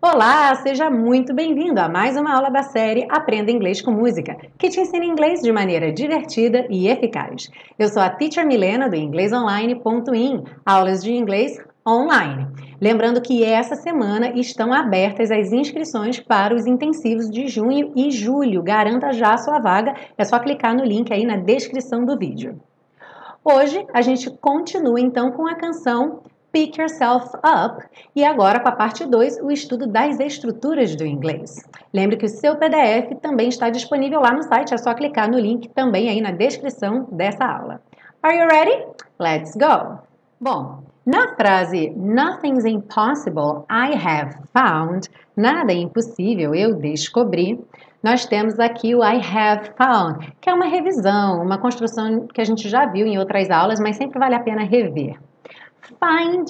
Olá, seja muito bem-vindo a mais uma aula da série Aprenda Inglês com Música, que te ensina inglês de maneira divertida e eficaz. Eu sou a Teacher Milena do inglesonline.in, aulas de inglês online. Lembrando que essa semana estão abertas as inscrições para os intensivos de junho e julho. Garanta já a sua vaga, é só clicar no link aí na descrição do vídeo. Hoje a gente continua então com a canção Pick Yourself Up e agora com a parte 2, o estudo das estruturas do inglês. Lembre que o seu PDF também está disponível lá no site, é só clicar no link também aí na descrição dessa aula. Are you ready? Let's go! Bom, na frase Nothing's impossible, I have found, nada é impossível, eu descobri, nós temos aqui o I have found, que é uma revisão, uma construção que a gente já viu em outras aulas, mas sempre vale a pena rever. Find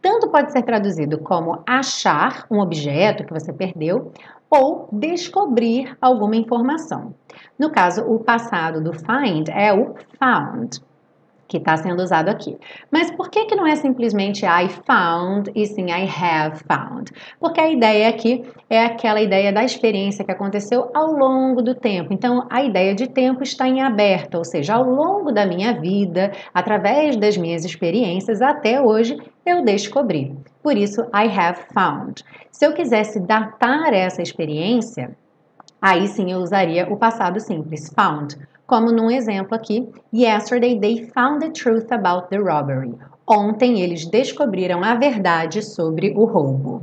tanto pode ser traduzido como achar um objeto que você perdeu ou descobrir alguma informação. No caso, o passado do find é o found que está sendo usado aqui. Mas por que, que não é simplesmente I found e sim I have found? Porque a ideia aqui é aquela ideia da experiência que aconteceu ao longo do tempo. Então, a ideia de tempo está em aberto, ou seja, ao longo da minha vida, através das minhas experiências até hoje, eu descobri. Por isso, I have found. Se eu quisesse datar essa experiência, aí sim eu usaria o passado simples, found como num exemplo aqui, Yesterday they found the truth about the robbery. Ontem eles descobriram a verdade sobre o roubo.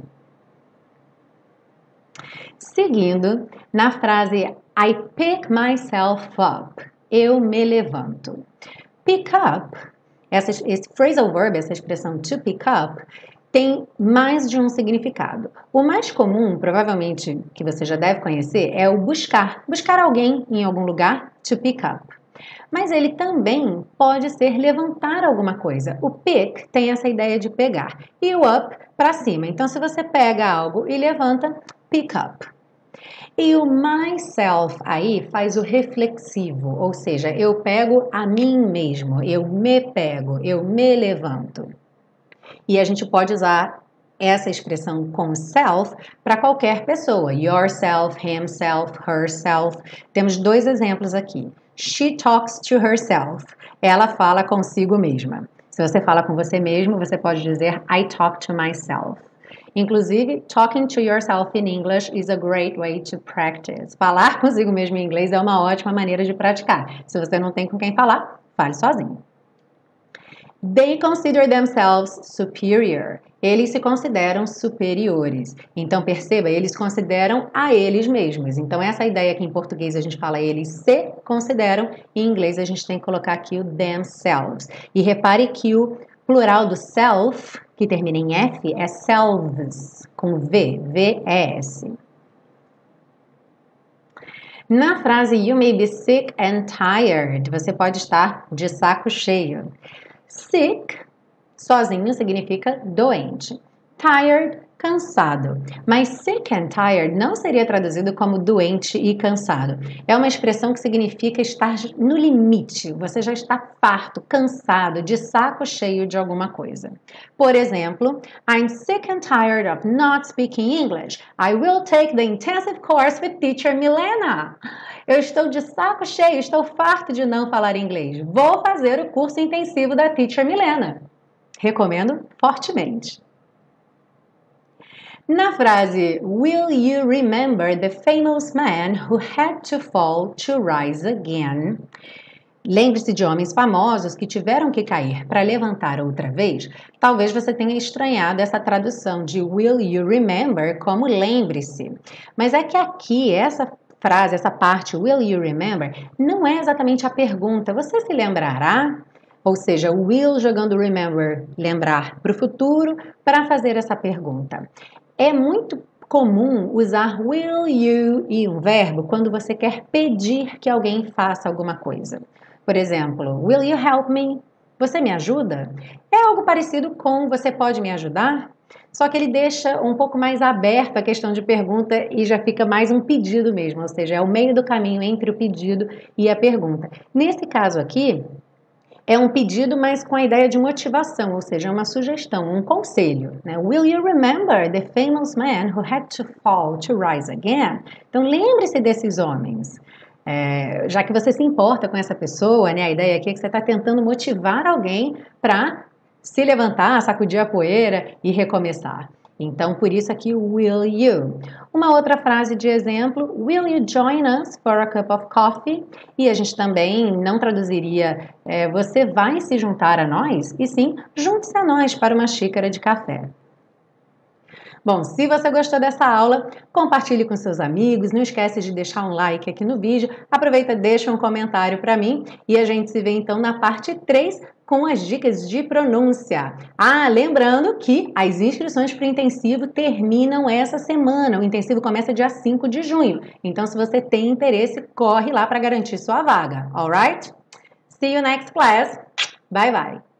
Seguindo, na frase I pick myself up, eu me levanto. Pick up, essa, esse phrasal verb, essa expressão to pick up, tem mais de um significado. O mais comum, provavelmente que você já deve conhecer, é o buscar. Buscar alguém em algum lugar, to pick up. Mas ele também pode ser levantar alguma coisa. O pick tem essa ideia de pegar e o up para cima. Então, se você pega algo e levanta, pick up. E o myself aí faz o reflexivo, ou seja, eu pego a mim mesmo, eu me pego, eu me levanto. E a gente pode usar essa expressão com self para qualquer pessoa. Yourself, himself, herself. Temos dois exemplos aqui. She talks to herself. Ela fala consigo mesma. Se você fala com você mesmo, você pode dizer I talk to myself. Inclusive, talking to yourself in English is a great way to practice. Falar consigo mesmo em inglês é uma ótima maneira de praticar. Se você não tem com quem falar, fale sozinho. They consider themselves superior. Eles se consideram superiores. Então, perceba, eles consideram a eles mesmos. Então, essa ideia que em português a gente fala eles se consideram, em inglês a gente tem que colocar aqui o themselves. E repare que o plural do self, que termina em F, é selves, com V, V-E-S. Na frase You may be sick and tired, você pode estar de saco cheio. Sick, sozinho, significa doente. Tired, cansado. Mas sick and tired não seria traduzido como doente e cansado. É uma expressão que significa estar no limite. Você já está farto, cansado, de saco cheio de alguma coisa. Por exemplo, I'm sick and tired of not speaking English. I will take the intensive course with teacher Milena. Eu estou de saco cheio, estou farto de não falar inglês. Vou fazer o curso intensivo da Teacher Milena. Recomendo fortemente. Na frase Will you remember the famous man who had to fall to rise again? Lembre-se de homens famosos que tiveram que cair para levantar outra vez. Talvez você tenha estranhado essa tradução de Will you remember como lembre-se. Mas é que aqui essa frase, essa parte, will you remember, não é exatamente a pergunta. Você se lembrará? Ou seja, will jogando remember, lembrar para o futuro, para fazer essa pergunta. É muito comum usar will you e um verbo quando você quer pedir que alguém faça alguma coisa. Por exemplo, will you help me? Você me ajuda? É algo parecido com você pode me ajudar? Só que ele deixa um pouco mais aberto a questão de pergunta e já fica mais um pedido mesmo, ou seja, é o meio do caminho entre o pedido e a pergunta. Nesse caso aqui, é um pedido, mas com a ideia de motivação, ou seja, uma sugestão, um conselho. Né? Will you remember the famous man who had to fall to rise again? Então, lembre-se desses homens. É, já que você se importa com essa pessoa, né, a ideia aqui é que você está tentando motivar alguém para se levantar, sacudir a poeira e recomeçar. Então, por isso aqui, will you. Uma outra frase de exemplo, will you join us for a cup of coffee? E a gente também não traduziria, é, você vai se juntar a nós? E sim, junte-se a nós para uma xícara de café. Bom, se você gostou dessa aula, compartilhe com seus amigos, não esquece de deixar um like aqui no vídeo, aproveita, deixa um comentário para mim e a gente se vê então na parte 3 com as dicas de pronúncia. Ah, lembrando que as inscrições para o intensivo terminam essa semana. O intensivo começa dia 5 de junho. Então, se você tem interesse, corre lá para garantir sua vaga. Alright? See you next class. Bye bye.